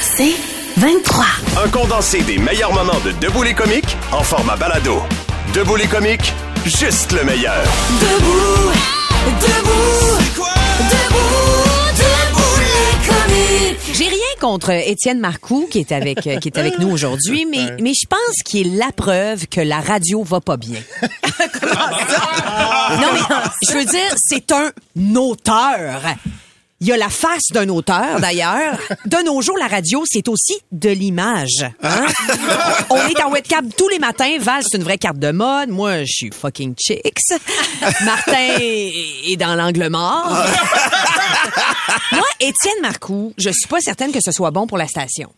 C'est 23. Un condensé des meilleurs moments de Debout les comiques en format balado. Debout les comiques, juste le meilleur. Debout, debout, debout, debout les comiques. J'ai rien contre Étienne Marcoux qui est avec qui est avec nous aujourd'hui, mais mais je pense qu'il est la preuve que la radio va pas bien. non mais je veux dire, c'est un auteur. Il y a la face d'un auteur, d'ailleurs. De nos jours, la radio, c'est aussi de l'image. hein? On est en webcam tous les matins. Val, c'est une vraie carte de mode. Moi, je suis fucking chicks. Martin est dans l'angle mort. Moi, Étienne Marcoux, je suis pas certaine que ce soit bon pour la station.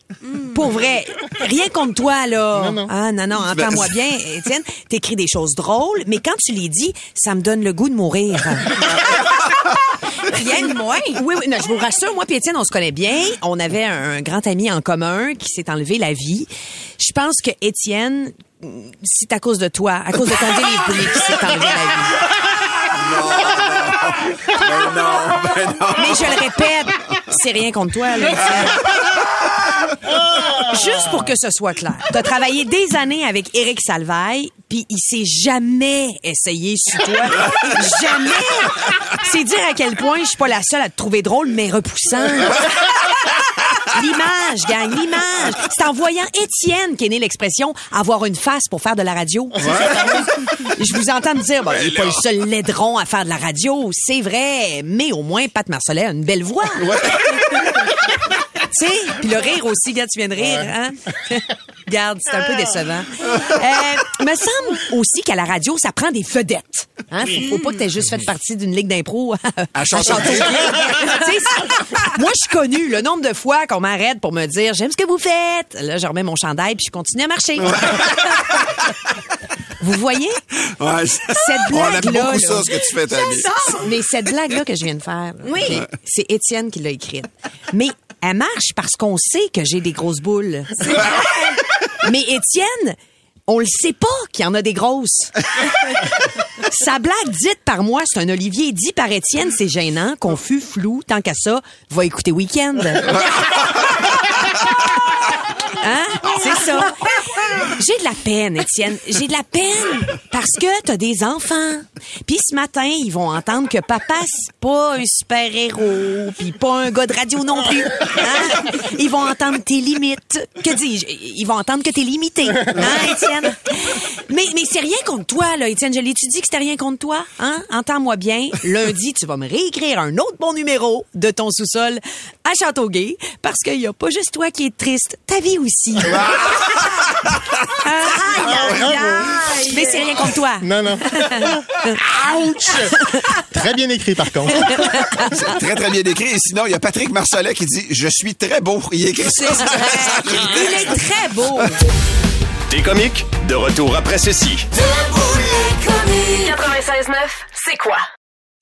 Pour vrai, rien contre toi, là. Non, non. Ah, non, non, entends-moi bien, Étienne. T'écris des choses drôles, mais quand tu les dis, ça me donne le goût de mourir. Rien de moins. Oui, oui, non, je vous rassure, moi et Étienne, on se connaît bien. On avait un grand ami en commun qui s'est enlevé la vie. Je pense que Étienne, c'est à cause de toi, à cause de ton délire qui s'est enlevé la vie. Mais je le répète, c'est rien contre toi, là, Étienne. Juste pour que ce soit clair. T'as travaillé des années avec Éric Salvaille, puis il s'est jamais essayé sur toi. jamais! C'est dire à quel point je suis pas la seule à te trouver drôle, mais repoussant. L'image, gang, l'image. C'est en voyant Étienne qu'est née l'expression avoir une face pour faire de la radio. Je vous entends me dire, bon, il n'est pas le seul laidron à faire de la radio, c'est vrai, mais au moins Pat Marcellet a une belle voix. Tu sais, puis le rire aussi, regarde, tu viens de rire, hein? Regarde, c'est un peu décevant. Euh, me semble aussi qu'à la radio, ça prend des vedettes. Hein? Faut, faut pas que t'aies juste fait partie d'une ligue d'impro à Châteauguay. Tu sais, c'est- Moi, je suis connue le nombre de fois qu'on m'arrête pour me dire j'aime ce que vous faites. Là, je remets mon chandail puis je continue à marcher. vous voyez? Ouais, Cette on aime blague-là. beaucoup là. ça, ce que tu fais. Mais cette blague-là que je viens de faire, oui. c'est Étienne qui l'a écrite. Mais elle marche parce qu'on sait que j'ai des grosses boules. Mais Étienne, on le sait pas qu'il y en a des grosses. Sa blague dite par moi, c'est un Olivier. Dit par Étienne, c'est gênant, confus, flou. Tant qu'à ça, va écouter Weekend. Hein? C'est ça. J'ai de la peine, Étienne. J'ai de la peine parce que t'as des enfants. Puis ce matin, ils vont entendre que papa, c'est pas un super-héros, puis pas un gars de radio non plus. Hein? Ils vont entendre tes limites. Que dis-je? Ils vont entendre que t'es limité. Hein, Étienne? Mais, mais c'est rien contre toi, là, Étienne. Je l'ai-tu dit que c'était rien contre toi? Hein? Entends-moi bien. Lundi, tu vas me réécrire un autre bon numéro de ton sous-sol à Châteauguay parce qu'il y a pas juste toi qui es triste. Ta vie aussi. Aïe, aïe, aïe. Mais c'est rien contre toi. Non, non. Ouch! Très bien écrit, par contre. Très, très bien écrit. Et sinon, il y a Patrick Marcellet qui dit Je suis très beau. Il écrit ça. Vrai. Il est très beau. Des comiques, de retour après ceci. Debout les comiques. 96.9, c'est quoi?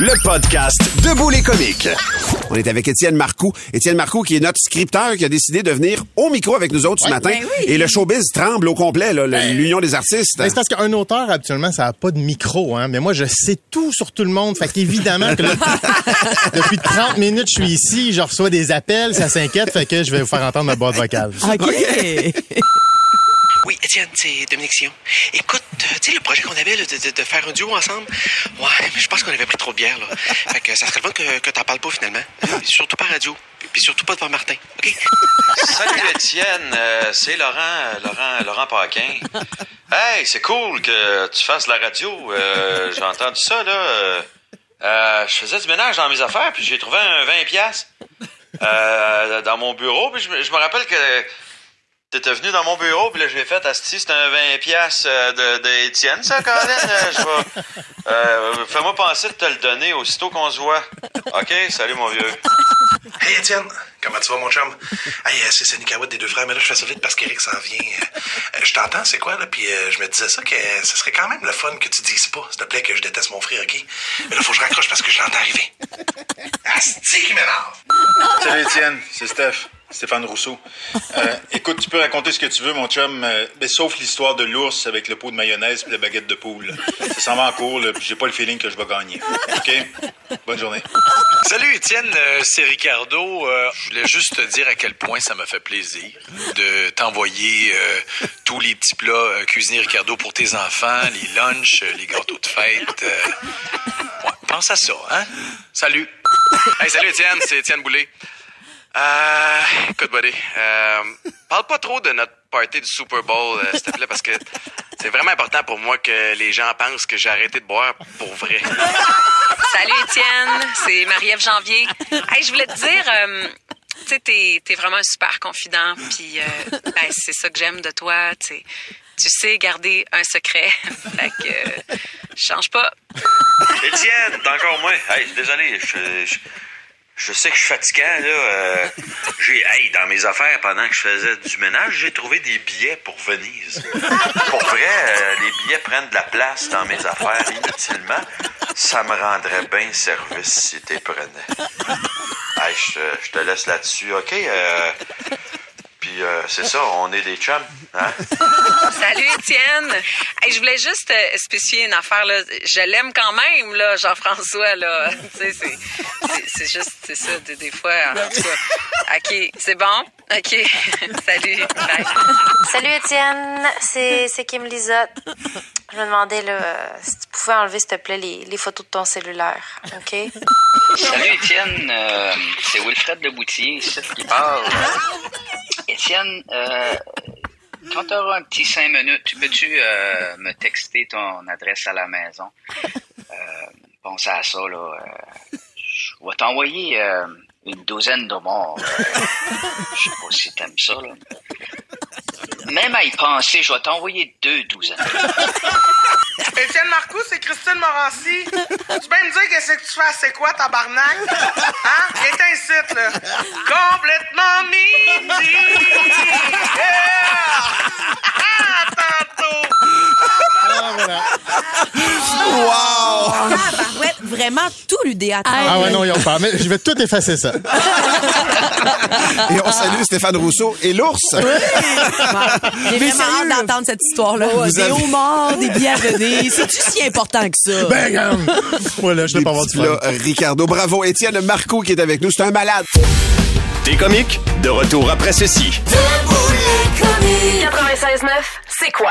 Le podcast Debout les comiques. On est avec Étienne Marcoux. Étienne Marcoux, qui est notre scripteur, qui a décidé de venir au micro avec nous autres ce matin. ben oui. Et le showbiz tremble au complet, là, le- l'union des artistes. Ben, c'est parce qu'un auteur, habituellement, ça n'a pas de micro, hein. Mais moi, je sais tout sur tout le monde. Fait qu'évidemment que là, depuis 30 minutes, je suis ici, je reçois des appels, ça s'inquiète, fait que je vais vous faire entendre ma boîte vocale. OK. Oui, Étienne, c'est Dominique Sion. Écoute, euh, tu sais, le projet qu'on avait là, de, faire un duo ensemble, ouais, mais je pense qu'on avait pris trop de bière, là. Fait que ça serait le fun que, que t'en parles pas, finalement. Euh, surtout pas radio. Puis, surtout pas devant Martin, OK? Salut Étienne, Euh, c'est Laurent, euh, Laurent, Laurent Paquin. Hey, c'est cool que tu fasses la radio. Euh, j'ai entendu ça là. Je faisais du ménage dans mes affaires puis j'ai trouvé un 20 pièces euh, dans mon bureau puis je me rappelle que t'étais venu dans mon bureau puis là j'ai fait Asti, c'est un 20 pièces de, de Étienne ça Colin. Euh, je vais- euh, fais-moi penser de te le donner aussitôt qu'on se voit. OK, salut mon vieux. Hey, Étienne, comment tu vas, mon chum? Hey, euh, c'est Sonny Cahouette des deux frères, mais là, je fais ça vite parce qu'Éric s'en vient. Euh, euh, je t'entends, c'est quoi, là? Puis euh, je me disais ça, que euh, ce serait quand même le fun que tu dises pas, s'il te plaît, que je déteste mon frère, OK? Mais là, faut que je raccroche parce que je l'entends arriver. Asti qui m'énerve! Salut Étienne, c'est Steph. Stéphane Rousseau. Euh, écoute, tu peux raconter ce que tu veux, mon chum, euh, mais sauf l'histoire de l'ours avec le pot de mayonnaise et la baguette de poule. Ça s'en va en cours, j'ai pas le feeling que je vais gagner. OK? Bonne journée. Salut Étienne, euh, c'est Ricardo. Je voulais juste te dire à quel point ça m'a fait plaisir de t'envoyer tous les petits plats cuisinés Ricardo pour tes enfants, les lunchs, les gâteaux de fête. pense à ça, hein? Salut. Salut Étienne, c'est Étienne Boulay. Euh, écoute, buddy, euh, parle pas trop de notre party du Super Bowl, euh, s'il te plaît, parce que c'est vraiment important pour moi que les gens pensent que j'ai arrêté de boire pour vrai. Salut Étienne, c'est Marie-Ève Janvier. Hey, je voulais te dire, euh, tu sais, t'es, t'es vraiment un super confident, puis euh, ben, c'est ça que j'aime de toi, tu sais. Tu sais garder un secret, fait que euh, change pas. Étienne, t'es encore moins. Hey, désolé, je, je, je sais que je suis fatigant, là. euh, j'ai, hey, dans mes affaires, pendant que je faisais du ménage, j'ai trouvé des billets pour Venise. Pour vrai, euh, les billets prennent de la place dans mes affaires inutilement. Ça me rendrait bien service si t'es prenais. Hey, je, je te laisse là-dessus, OK? Euh, Puis euh, c'est ça, on est des chums, hein? Salut Étienne. Hey, je voulais juste euh, spécifier une affaire là. Je l'aime quand même là, Jean-François là. c'est, c'est, c'est juste c'est ça des, des fois. En tout cas. Ok, c'est bon? Ok. Salut. Bye. Salut Étienne, c'est c'est Kim Lisotte. Je me demandais là, si tu pouvais enlever s'il te plaît les, les photos de ton cellulaire, ok? Salut Étienne, euh, c'est Wilfred Leboutier ici qui parle. Étienne, euh, quand tu auras un petit cinq minutes, peux-tu euh, me texter ton adresse à la maison? Euh, pense à ça, là. euh, je vais t'envoyer une douzaine de morts. je sais pas si t'aimes ça, là. Même à y penser, je vais t'envoyer deux douzaines. Étienne Marcoux, c'est Christine Morancy. Tu peux me dire qu'est-ce que tu fais, c'est quoi, tabarnak? Hein? Viens ici, là. Complètement midi. Ah, Ah, voilà. Wow! Tabarouette, vraiment tout l'UDA. Ah ouais, non, il en parle. Mais je vais tout effacer ça. Et on salue Stéphane Rousseau et l'ours. J'ai vraiment hâte d'entendre cette histoire-là. Vous des avez- homards, des bienvenus. C'est-tu si important que ça? Ben, regarde. Voilà, je vais pas avoir du euh, Ricardo, bravo. Étienne Marco qui est avec nous, c'est un malade. T'es comique? De retour après ceci. 96.9, c'est quoi?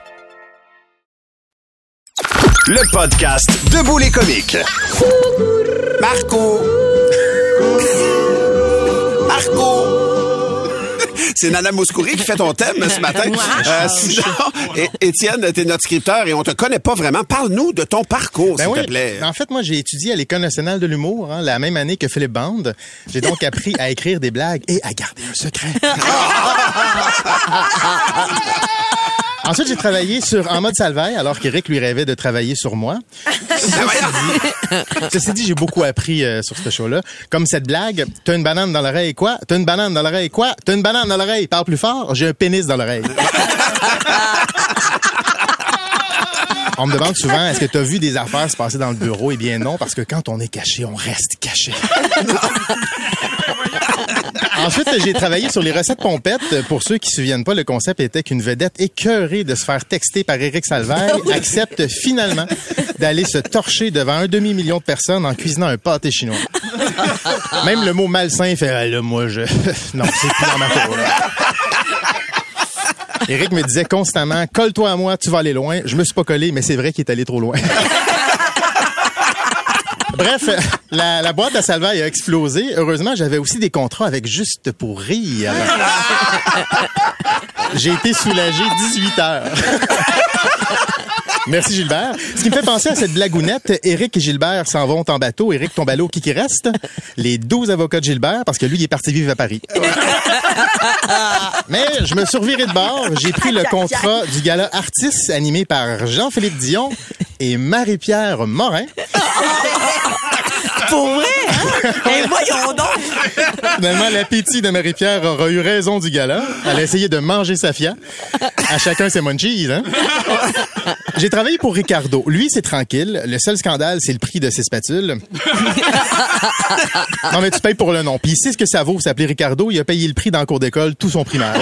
Le podcast Debout les comiques. Marco. Marco. C'est Nana Mouskouri qui fait ton thème ce matin. Euh, sinon, é- Étienne, t'es notre scripteur et on te connaît pas vraiment. Parle-nous de ton parcours, Ben s'il oui. te plaît. En fait, moi, j'ai étudié à l'École nationale de l'humour, hein, la même année que Philippe Band. J'ai donc appris à écrire des blagues et à garder un secret. Ensuite, j'ai travaillé sur En mode salvaille, alors qu'Éric lui rêvait de travailler sur moi. Ceci dit, ceci dit, j'ai beaucoup appris euh, sur ce show-là. Comme cette blague, t'as une banane dans l'oreille, quoi? T'as une banane dans l'oreille, quoi? T'as une banane dans l'oreille, parle plus fort, j'ai un pénis dans l'oreille. On me demande souvent, est-ce que tu as vu des affaires se passer dans le bureau? Eh bien non, parce que quand on est caché, on reste caché. Ensuite, j'ai travaillé sur les recettes pompettes. Pour ceux qui se souviennent pas, le concept était qu'une vedette écœurée de se faire texter par Éric Salvaire accepte finalement d'aller se torcher devant un demi-million de personnes en cuisinant un pâté chinois. Même le mot malsain fait, ah, là, moi, je... non, c'est plus dans ma cour, là. Éric me disait constamment, colle-toi à moi, tu vas aller loin. Je me suis pas collé, mais c'est vrai qu'il est allé trop loin. Bref, la, la boîte à Salvaille a explosé. Heureusement, j'avais aussi des contrats avec Juste pour rire. J'ai été soulagé 18 heures. Merci Gilbert. Ce qui me fait penser à cette blagounette, Éric et Gilbert s'en vont en bateau. Éric tombe à l'eau, qui qui reste? Les 12 avocats de Gilbert, parce que lui, il est parti vivre à Paris. Mais je me suis reviré de bord. J'ai pris le contrat du gala Artistes animé par Jean-Philippe Dion et Marie-Pierre Morin. Pour vrai, hein? Eh, voyons donc! Finalement, l'appétit de Marie-Pierre aura eu raison du gala. Elle a essayé de manger sa fia. À chacun ses munchies, hein? J'ai travaillé pour Ricardo. Lui, c'est tranquille. Le seul scandale, c'est le prix de ses spatules. non, mais tu payes pour le nom. Puis il sait ce que ça vaut s'appeler Ricardo. Il a payé le prix dans le cours d'école, tout son primaire.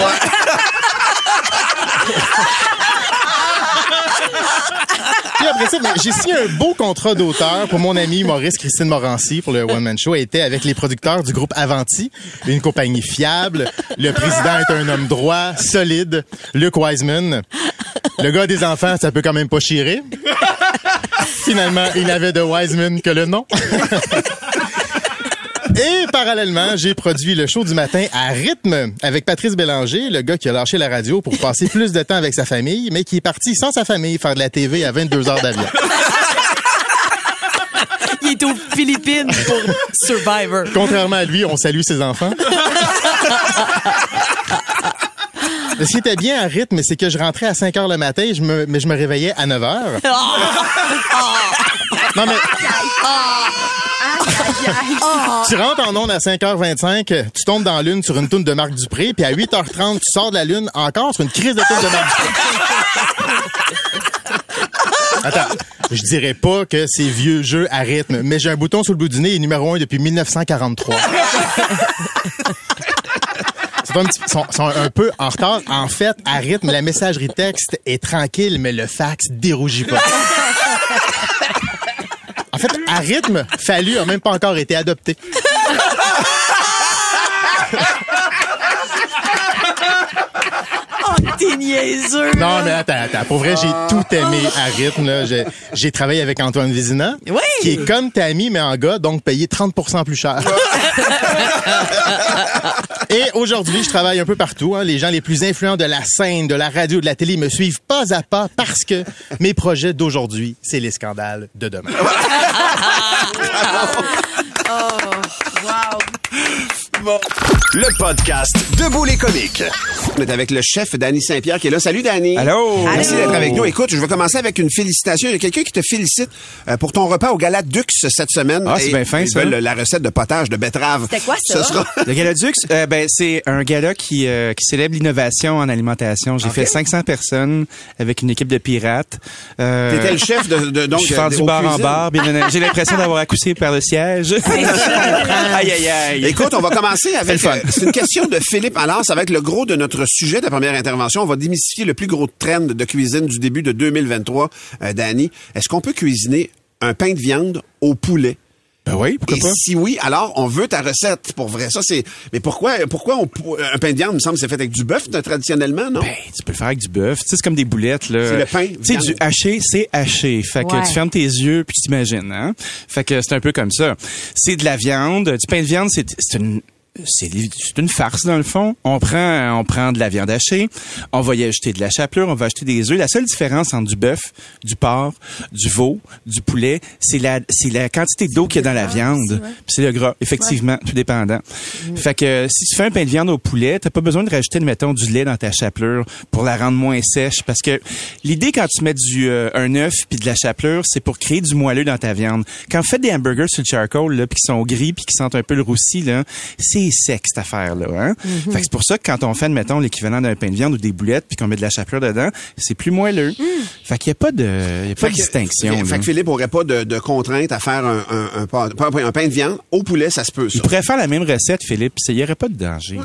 Ben, j'ai signé un beau contrat d'auteur pour mon ami Maurice Christine Morancy pour le One Man Show. Elle était avec les producteurs du groupe Avanti, une compagnie fiable. Le président est un homme droit, solide. Luke Wiseman. Le gars des enfants, ça peut quand même pas chirer. Finalement, il n'avait de Wiseman que le nom. Et parallèlement, j'ai produit le show du matin à rythme avec Patrice Bélanger, le gars qui a lâché la radio pour passer plus de temps avec sa famille, mais qui est parti sans sa famille faire de la TV à 22 heures d'avion. Il est aux Philippines pour Survivor. Contrairement à lui, on salue ses enfants. Ce qui était bien à rythme, c'est que je rentrais à 5 heures le matin, je me, mais je me réveillais à 9 heures. Non, mais tu rentres en onde à 5h25, tu tombes dans la lune sur une toune de Marc Dupré, puis à 8h30, tu sors de la lune encore sur une crise de toune de Marc Dupré. Attends, je dirais pas que c'est vieux jeu à rythme, mais j'ai un bouton sur le bout du nez et numéro 1 depuis 1943. C'est un petit- sont, sont un peu en retard. En fait, à rythme, la messagerie texte est tranquille, mais le fax dérougit pas. En fait, à rythme, Fallu a même pas encore été adopté. Oh, niaiseux. Non, mais attends, attends. Pour vrai, j'ai tout aimé à rythme. là. J'ai, j'ai travaillé avec Antoine Vézina, Oui. qui est comme Tammy, mais en gars, donc payé 30% plus cher. Et aujourd'hui, je travaille un peu partout. hein. Les gens les plus influents de la scène, de la radio, de la télé me suivent pas à pas parce que mes projets d'aujourd'hui, c'est les scandales de demain. Le podcast Debout les comiques. On est avec le chef Danny Saint-Pierre qui est là. Salut Danny. Allô? Merci d'être avec nous. Écoute, je vais commencer avec une félicitation. Il y a quelqu'un qui te félicite euh, pour ton repas au Gala Dux cette semaine. Ah, c'est bien fin, ça. veulent la recette de potage de betterave. C'était quoi, ça? Ce sera... Le Gala Dux, euh, ben, c'est un gala qui, euh, qui célèbre l'innovation en alimentation. J'ai fait 500 personnes avec une équipe de pirates. Euh, T'étais le chef de, de- donc je de- du aux bar en bar. J'ai l'impression d'avoir accouché par le siège. aïe, aïe, aïe. Écoute, on va commencer Avec. euh, C'est une question de Philippe Allard. Ça va être le gros de notre sujet de la première intervention. On va démystifier le plus gros trend de cuisine du début de 2023. Euh, Danny, est-ce qu'on peut cuisiner un pain de viande au poulet? Ben oui, pourquoi Et pas? si oui, alors on veut ta recette pour vrai. Ça c'est. Mais pourquoi pourquoi on, un pain de viande, il me semble, c'est fait avec du bœuf euh, traditionnellement, non? Ben, tu peux le faire avec du bœuf. Tu sais, c'est comme des boulettes, là. C'est le pain, Tu sais, du haché, c'est haché. Fait que Ouais. tu fermes tes yeux puis tu t'imagines, hein? Fait que c'est un peu comme ça. C'est de la viande. Du pain de viande, c'est, c'est une, c'est une farce dans le fond. On prend on prend de la viande hachée, on va y ajouter de la chapelure, on va ajouter des œufs. La seule différence entre du bœuf, du porc, du veau, du poulet, c'est la c'est la quantité d'eau qu'il y a dans la viande. Puis c'est le gras, effectivement, tout dépendant. Fait que si tu fais un pain de viande au poulet, t'as pas besoin de rajouter mettons du lait dans ta chapelure pour la rendre moins sèche parce que l'idée quand tu mets du euh, un œuf puis de la chapelure, c'est pour créer du moelleux dans ta viande. Quand vous faites des hamburgers sur le charcoal là puis qui sont gris puis qui sentent un peu le roussi là, c'est sec cette affaire là hein? Mhm. Fait que c'est pour ça que quand on fait mettons l'équivalent d'un pain de viande ou des boulettes puis qu'on met de la chapelure dedans, c'est plus moelleux. Fait qu'il y a pas de il y a pas de que- distinction. Fait, que Philippe aurait pas de, de contrainte à faire un, un, un, pas- pas un, un pain de viande au poulet, ça se peut, ça. Il pourrait faire la même recette Philippe, il y aurait pas de danger.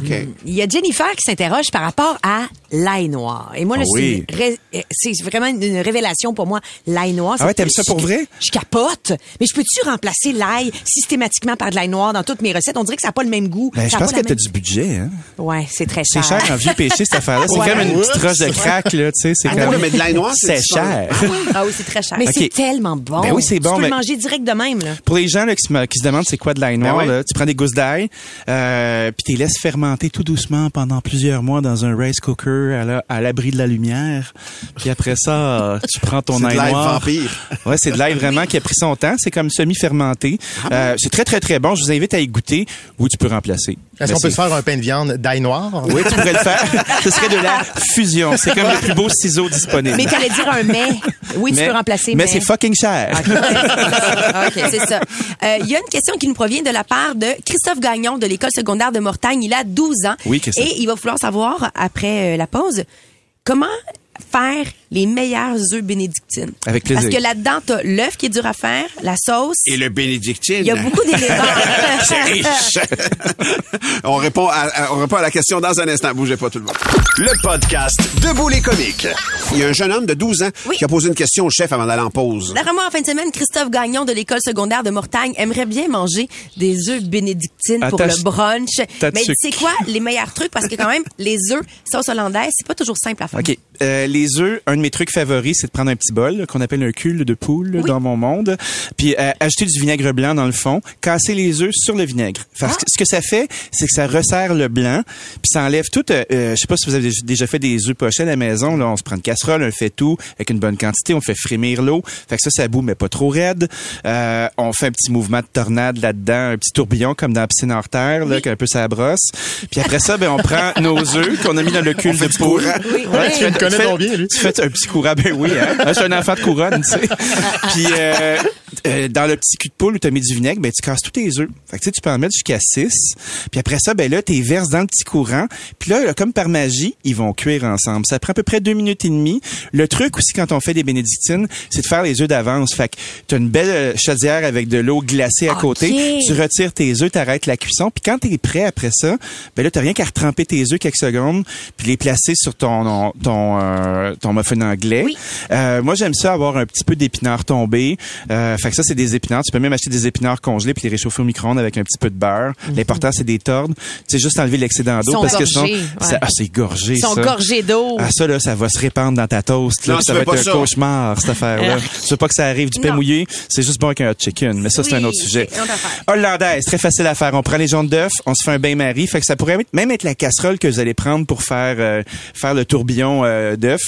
Il y a Jennifer qui s'interroge par rapport à l'ail noir. Et moi, là, Ah c'est oui. euh, c'est vraiment une révélation pour moi, l'ail noir. Ah ouais, C'est- t'aimes ça pour je- vrai? Je capote. Mais je peux-tu remplacer l'ail systématiquement par de l'ail noir dans toutes mes recettes? On dirait que ça n'a pas le même goût. Ben, je pense que t'as même- du budget hein. Ouais, c'est très C'est cher. cher en vieux péché cette affaire-là. C'est Ouais. comme une petite roche de crack là, tu sais, c'est Ah comme mais de l'ail noir, c'est cher. Ah oui, c'est très cher. Mais c'est tellement bon. Ben oui, c'est bon, Tu peux mais- le manger direct de même, là. Pour les gens là, qui, se, me- qui se demandent c'est quoi de l'ail noir, Ben ouais. là, tu prends des gousses d'ail, euh, puis tu les laisses fermenter tout doucement pendant plusieurs mois dans un rice cooker à la- à l'abri de la lumière. Puis après ça, tu prends ton C'est de ail l'ail noir. vampire. Ouais, c'est de l'ail vraiment qui a pris son temps. C'est comme semi-fermenté. Ah Euh, c'est très très très bon. Je vous invite à y goûter ou tu peux remplacer. Est-ce qu'on peut se faire un pain de viande d'ail noir? Oui, tu pourrais le faire. Ce serait de la fusion. C'est comme le plus beau ciseau disponible. Mais t'allais dire un mais. Oui, tu peux remplacer Mais mais. c'est fucking cher. OK, c'est ça. Euh, Il y a une question qui nous provient de la part de Christophe Gagnon de l'école secondaire de Mortagne. Il a 12 ans. Oui, Christophe. Et il va vouloir savoir, après euh, la pause, comment faire les meilleurs œufs bénédictines. Avec plaisir. Parce que là-dedans, t'as l'œuf qui est dur à faire, la sauce. Et le bénédictine. Il y a beaucoup d'éléments. C'est riche. on, répond à, à- on répond à la question dans un instant. Bougez pas tout le monde. Le podcast Debout les comiques. Il y a un jeune homme de 12 ans Oui. qui a posé une question au chef avant d'aller en pause. D'après moi, en fin de semaine, Christophe Gagnon de l'école secondaire de Mortagne aimerait bien manger des œufs bénédictines pour le brunch. Mais c'est quoi? Les meilleurs trucs? Parce que quand même, les œufs sauce hollandaise, c'est pas toujours simple à faire. OK. Euh, les œufs, un de mes trucs favoris, c'est de prendre un petit bol qu'on appelle un cul de poule dans mon monde, puis euh, ajouter du vinaigre blanc dans le fond, casser les œufs sur le vinaigre. Parce que ce que ça fait, c'est que ça resserre le blanc, puis ça enlève tout. Euh, euh, je sais pas si vous avez déjà fait des œufs pochés à la maison. Là, on se prend une casserole, on le fait tout avec une bonne quantité, on fait frémir l'eau. Fait que ça, ça boue mais pas trop raide. Euh, on fait un petit mouvement de tornade là-dedans, un petit tourbillon comme dans la piscine hors terre, là, qu'un peu ça brosse. Puis après ça, ben on prend nos œufs qu'on a mis dans le cul de poule. Oui, Ouais, oui. tu fais- tu fais- bien, lui. tu fais un petit courant, ben oui, hein. Moi, Je suis un enfant de couronne, tu sais. Puis euh, euh, dans le petit cul de poule où tu as mis du vinaigre, ben tu casses tous tes œufs. Fait que tu sais, tu peux en mettre jusqu'à 6. Puis après ça, ben là, tu les verses dans le petit courant. Puis là, comme par magie, ils vont cuire ensemble. Ça prend à peu près deux minutes et demie. Le truc aussi quand on fait des bénédictines, c'est de faire les œufs d'avance. Fait que tu as une belle euh, chaudière avec de l'eau glacée à côté. Tu retires tes œufs, t'arrêtes la cuisson. Puis quand tu es prêt après ça, ben là, t'as rien qu'à retremper tes œufs quelques secondes, puis les placer sur ton ton euh, ton muffin anglais. Euh, moi, j'aime ça avoir un petit peu d'épinards tombés. Euh, fait que ça, c'est des épinards. Tu peux même acheter des épinards congelés puis les réchauffer au micro-ondes avec un petit peu de beurre. L'important, c'est des tordre. Tu sais, juste enlever l'excédent Mhm. D'eau parce que sinon, gorgés, ça- ouais. ah, c'est gorgé. Ils sont ça. gorgés d'eau. Ah, ça, là, ça va se répandre dans ta toast. Là, Non, ça va être un ça. cauchemar, cette affaire-là. Tu veux pas que ça arrive du pain Non. mouillé? C'est juste bon avec un hot chicken. Mais ça, c'est Oui, un autre sujet. Hollandaise, très facile à faire. On prend les jaunes d'œufs, on se fait un bain-marie. Fait que ça pourrait même être la casserole que vous allez prendre pour faire euh, faire le tourbillon euh, d'œufs.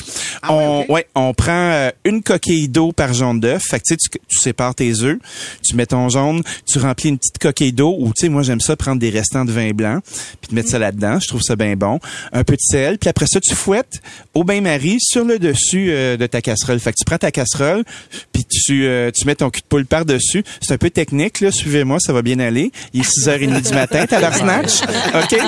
On, ouais, on prend euh, une coquille d'eau par jaune d'œuf. Fait que tu sais, tu, sépares tes œufs, tu mets ton jaune, tu remplis une petite coquille d'eau. Ou tu sais, moi j'aime ça prendre des restants de vin blanc, puis de mettre ça là-dedans. Je trouve ça bien bon. Un peu de sel, puis après ça tu fouettes au bain-marie sur le dessus euh, de ta casserole. Fait que tu prends ta casserole, puis tu euh, tu mets ton cul de poule par dessus. C'est un peu technique là. Suivez-moi, ça va bien aller. Il est 6h30 du matin, t'as leur snatch. OK?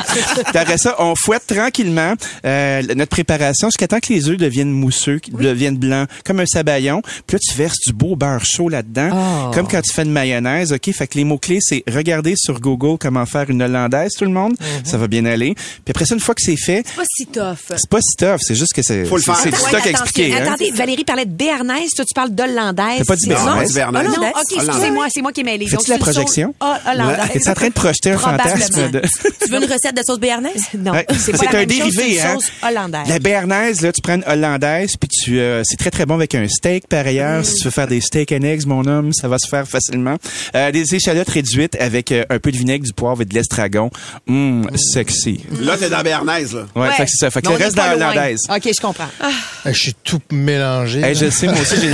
Après ça, on fouette tranquillement euh, notre préparation jusqu'à temps que les œufs deviennent mousseux, qu'ils deviennent blancs, comme un sabayon. Puis là, tu verses du beau beurre chaud là-dedans, Oh. comme quand tu fais une mayonnaise. OK? Fait que les mots-clés, c'est regarder sur Google comment faire une hollandaise, tout le monde. Ça va bien aller. Puis après ça, une fois que c'est fait, C'est pas si tough. c'est pas si tough, c'est juste que c'est Faut le faire. c'est du stock à expliquer. hein? Attendez, Valérie parlait de béarnaise, toi tu parles d'hollandaise. T'as pas dit béarnaise? béarnaise. Non, Hollandaise. ok, excusez-moi, c'est moi qui ai mêlé. Fais-tu la projection? Ah, hollandaise. Es-tu en train de projeter un fantasme de... Tu veux une recette de sauce béarnaise? Non, Ouais, c'est pas c'est la un même chose, dérivé, c'est une hein? sauce hollandaise. La béarnaise, là, tu prends une hollandaise, puis tu, euh, c'est très très bon avec un steak par ailleurs. Si tu veux faire des steak and eggs, mon homme, ça va se faire facilement. Euh, des échalotes réduites avec euh, un peu de vinaigre, du poivre et de l'estragon. Hum, sexy. Là, t'es dans Béarnaise, là. Ouais, fait que c'est ça. Fait que Mais le reste dans l'hollandaise. OK, je comprends. Ah. Je suis tout mélangé. Hey, je sais, moi aussi, j'ai,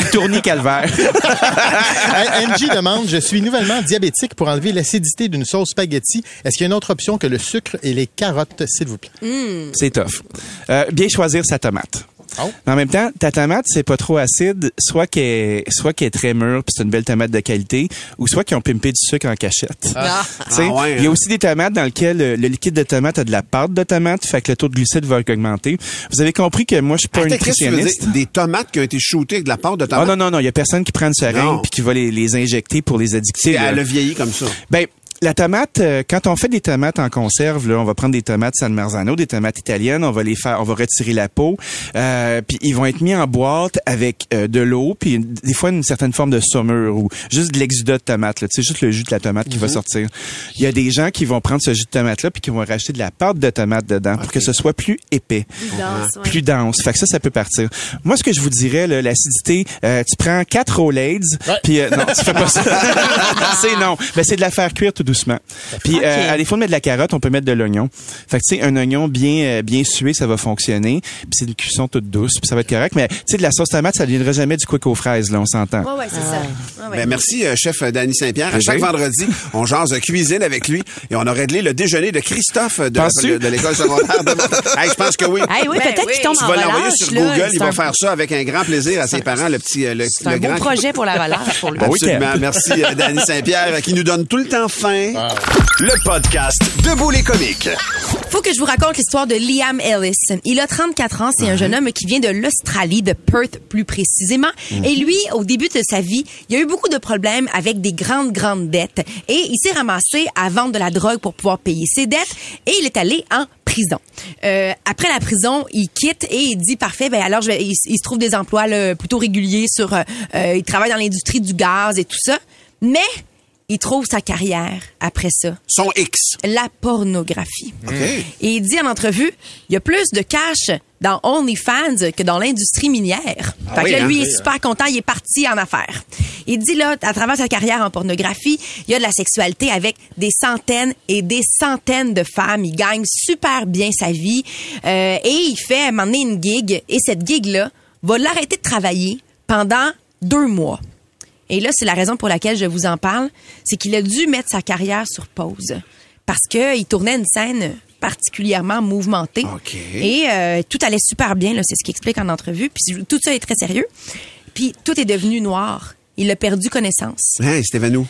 le tournis calvaire. Hey, Angie demande, je suis nouvellement diabétique pour enlever l'acidité d'une sauce spaghetti. Est-ce qu'il y a une autre option que le sucre et les carottes, s'il vous plaît? C'est tough. Euh, bien choisir sa tomate. Oh. Mais en même temps, ta tomate, c'est pas trop acide, soit qu'elle est, soit qu'elle est très mûre, puis c'est une belle tomate de qualité, ou soit qu'ils ont pimpé du sucre en cachette. Ah. Ah ouais, Il y a hein. aussi des tomates dans lesquelles le, le liquide de tomate a de la pâte de tomate, fait que le taux de glucides va augmenter. Vous avez compris que moi, je suis pas un Attends, nutritionniste. dire? Des tomates qui ont été shootées avec de la pâte de Ah tomate. non, non, non, il y a personne qui prend une seringue puis qui va les, les injecter pour les addicter. Elle a vieilli comme ça. Ben, la tomate, euh, quand on fait des tomates en conserve, là, on va prendre des tomates San Marzano, des tomates italiennes, on va les faire, on va retirer la peau, euh, puis ils vont être mis en boîte avec euh, de l'eau, puis des fois une certaine forme de saumure ou juste de l'exudat de tomate, là, tu sais, juste le jus de la tomate qui va sortir. Il y a des gens qui vont prendre ce jus de tomate là puis qui vont rajouter de la pâte de tomate dedans pour que ce soit plus épais dense, ouais. plus dense. Fait que ça, ça peut partir. Moi, ce que je vous dirais, là, l'acidité, euh, tu prends quatre Rolaids, puis euh, non, tu fais pas ça. c'est non. Ben, c'est de la faire cuire tout doucement. Puis euh, à défaut de mettre de la carotte, on peut mettre de l'oignon. Fait que tu sais, un oignon bien euh, bien sué, ça va fonctionner. Puis c'est une cuisson toute douce, puis ça va être correct. Mais tu sais, de la sauce tomate, ça ne deviendra jamais du quick aux fraises, là, on s'entend. Ouais, ouais, c'est ça. Ouais. Ben, merci, euh, chef Danny Saint-Pierre. À chaque vendredi, on jase de cuisine avec lui et on a réglé le déjeuner de Christophe de, Penses-tu? de, de l'école secondaire de. Hey, je pense que oui. Hey, oui, Ben peut-être oui. qu'il tombe Tu en vas l'envoyer sur là. Google, C'est il va un- faire ça avec un grand plaisir à ses parents, le petit, euh, le, C'est un le beau grand. projet pour la relâche pour lui. Bon Absolument. Merci, euh, Danny Saint-Pierre, euh, qui nous donne tout le temps faim. Le podcast Debout les comiques. Faut que je vous raconte l'histoire de Liam Ellis. Il a 34 ans, c'est un jeune homme qui vient de l'Australie, de Perth plus précisément. Et lui, au début de sa vie, il a eu beaucoup de problèmes avec des grandes, grandes dettes. Et il s'est ramassé à vendre de la drogue pour pouvoir payer ses dettes. Et il est allé en prison. Euh, après la prison, il quitte et il dit parfait. Ben alors, je vais- il, il se trouve des emplois là, plutôt réguliers sur. euh, euh, il travaille dans l'industrie du gaz et tout ça. Mais il trouve sa carrière après ça. Son X. La pornographie. OK. Et il dit en entrevue, il y a plus de cash dans OnlyFans que dans l'industrie minière. fait que là, hein? lui, il est super content, il est parti en affaires. Il dit là, à travers sa carrière en pornographie, il y a de la sexualité avec des centaines et des centaines de femmes. Il gagne super bien sa vie. Euh, et il fait à un moment donné une gig. Et cette gig-là va l'arrêter de travailler pendant deux mois. Et là, c'est la raison pour laquelle je vous en parle, c'est qu'il a dû mettre sa carrière sur pause parce que il tournait une scène particulièrement mouvementée OK. et euh, tout allait super bien. C'est ce qu'il explique en entrevue. Puis tout ça est très sérieux. Puis tout est devenu noir. Il a perdu connaissance. Hein, Stéphane, nous.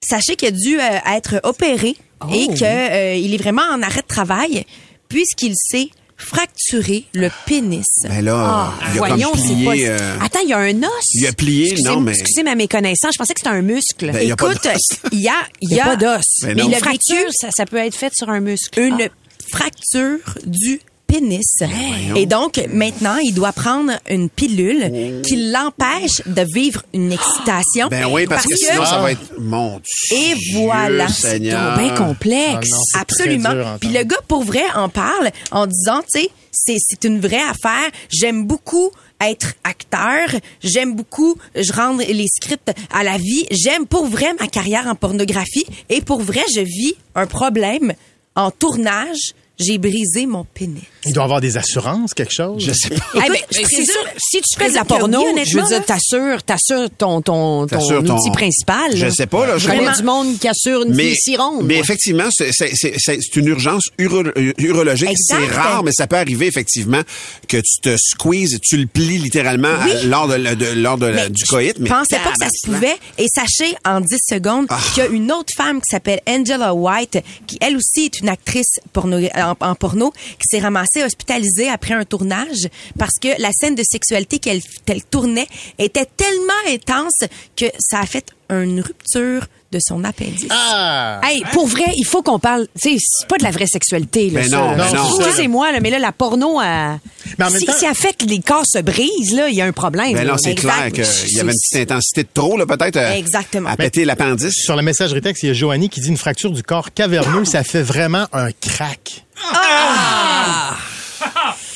Sachez qu'il a dû euh, être opéré et qu'il est vraiment en arrêt de travail puisqu'il s'est fracturé le pénis. Ben là, Ah, il a voyons, comme plié, pas. euh, Attends, il y a un os. il a plié, Excusez- non, mais- Excusez ma méconnaissance, je pensais que c'était un muscle. Ben, il y a pas Écoute, d'os. il y a, il y a pas d'os. Ben Mais non. il a fracture, ça peut être fait sur un muscle. une Ah. fracture du pénis. voyons. Et donc, maintenant, il doit prendre une pilule qui l'empêche de vivre une excitation. Ben oui, parce, que, sinon, ça va être... Mon Dieu, Et voilà. Seigneur. bien complexe. Ah non, c'est Absolument. dur. Puis le gars, pour vrai, en parle en disant, tu sais, c'est, c'est une vraie affaire. J'aime beaucoup être acteur. J'aime beaucoup, je rendre les scripts à la vie. J'aime pour vrai ma carrière en pornographie. Et pour vrai, je vis un problème en tournage. J'ai brisé mon pénis. Il doit avoir des assurances, quelque chose? Je sais pas. Eh ben, je présume- sûr, si tu je fais de la porno, oui, je veux honnêtement, dire, t'assures, t'assures ton, ton, ton T'assures ton- outil principal. Je sais pas, là, je Je connais du monde qui assure une Mais, si ronde. mais moi. effectivement, c'est- c'est c'est- c'est- c'est une urgence uro- urologique. Exact. C'est rare, mais ça peut arriver effectivement que tu te squeezes, tu le plies littéralement à- lors, de, lors de la- Mais du je coït. Mais pensais pas que ça se pouvait. Et sachez en 10 secondes Ah. qu'il y a une autre femme qui s'appelle Angela White, qui elle aussi est une actrice porno, en, en porno, qui s'est ramassée hospitalisée après un tournage parce que la scène de sexualité qu'elle qu'elle tournait était tellement intense que ça a fait une rupture de son appendice. Ah! Hey, pour vrai, il faut qu'on parle. Tu sais, c'est pas de la vraie sexualité. Là, ça, non. Excusez-moi, mais là, la porno, elle- Mais en même si, temps- si elle fait que les corps se brisent, là, il y a un problème. Ben là. non, c'est clair qu'il y avait une petite intensité de trop, là, peut-être, euh, Exactement. à péter l'appendice. Sur la messagerie texte, il y a Joanie qui dit une fracture du corps caverneux, ça fait vraiment un crack.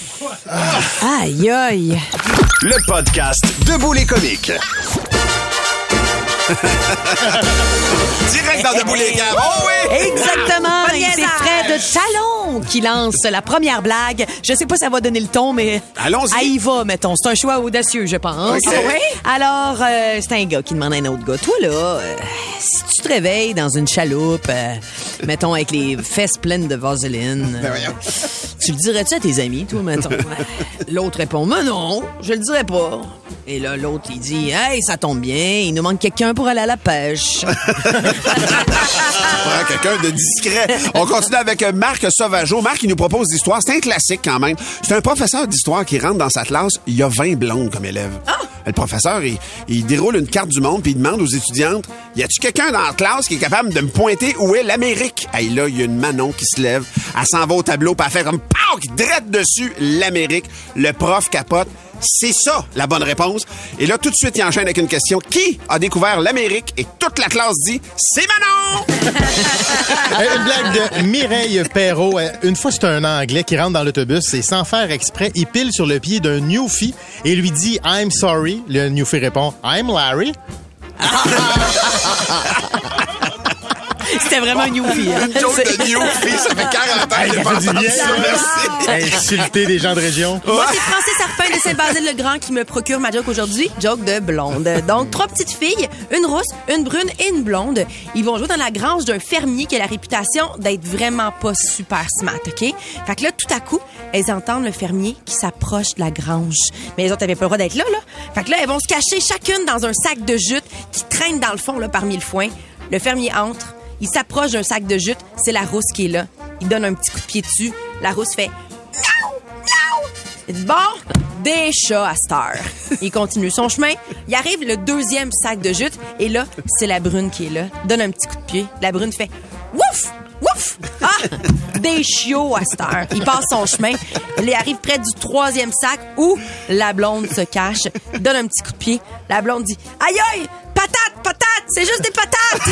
Aïe, aïe. Le podcast Debout les comiques. Direct dans Debout les gars. Oh oui! Exactement. De Et c'est. Fred Talon qui lance la première blague. Je sais pas si ça va donner le ton, mais. Allons-y. Ah, y va, mettons. C'est un choix audacieux, je pense. Ah oui? Alors, euh, c'est un gars qui demande à un autre gars. Toi, là, euh, si tu te réveilles dans une chaloupe, euh, mettons, avec les fesses pleines de vaseline, Ben euh, tu le dirais-tu à tes amis, toi, mettons? L'autre répond, mais non, je le dirais pas. Et là, l'autre, il dit, hey, ça tombe bien, il nous manque quelqu'un pour aller à la pêche. Prends quelqu'un de discret. On continue avec Marc Sauvageau. Marc, il nous propose l'histoire. C'est un classique quand même. C'est un professeur d'histoire qui rentre dans sa classe. Il y a 20 blondes comme élèves. Le professeur, il, il déroule une carte du monde puis il demande aux étudiantes Y a-tu quelqu'un dans la classe qui est capable de me pointer où est l'Amérique Hey, là, il y a une Manon qui se lève. Elle s'en va au tableau puis elle fait comme Pow! drette dessus l'Amérique. Le prof capote. C'est ça, la bonne réponse. Et là, tout de suite, il enchaîne avec une question. Qui a découvert l'Amérique? Et toute la classe dit, c'est Manon! Euh, Une blague de Mireille Perrault. Euh, Une fois, c'est un Anglais qui rentre dans l'autobus et sans faire exprès, il pile sur le pied d'un newfie et lui dit « I'm sorry ». Le newfie répond « I'm Larry C'était vraiment un newfie. hein. Une joke de newfie, ça fait 40 ans que j'ai pas entendu ça, merci. Insulter des gens de région. Moi, c'est Francis Sarpin de Saint-Basile-le-Grand qui me procure ma joke aujourd'hui. Joke de blonde. Donc, trois petites filles, une rousse, une brune et une blonde. Ils vont jouer dans la grange d'un fermier qui a la réputation d'être vraiment pas super smart, OK? Fait que là, tout à coup, elles entendent le fermier qui s'approche de la grange. Mais les autres avaient pas le droit d'être là, là. Fait que là, elles vont se cacher chacune dans un sac de jute qui traîne dans le fond, là, parmi le foin. Le fermier entre. Il s'approche d'un sac de jute. C'est la rousse qui est là. Il donne un petit coup de pied dessus. La rousse fait bon, des chats à cette heure. Il continue son chemin. Il arrive le deuxième sac de jute. Et là, c'est la brune qui est là. Donne un petit coup de pied. La brune fait Wouf! Wouf! Ah! Des chiots à. Il passe son chemin. Il arrive près du troisième sac où la blonde se cache. Donne un petit coup de pied. La blonde dit Aïe aïe! Patate! Patate! C'est juste des patates!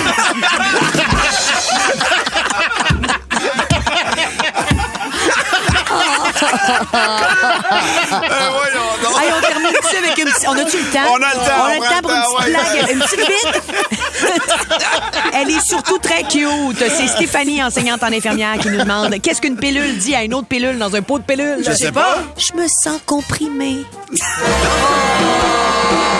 Hey, on termine ça avec une petite... On a-tu le temps? On a le temps, On a on le prend temps pour une petite ouais. blague. Une petite bite? Elle est surtout très cute. C'est Stéphanie, enseignante en infirmière, qui nous demande qu'est-ce qu'une pilule? Dit à une autre pilule dans un pot de pilule? Je sais pas. Je me sens comprimée.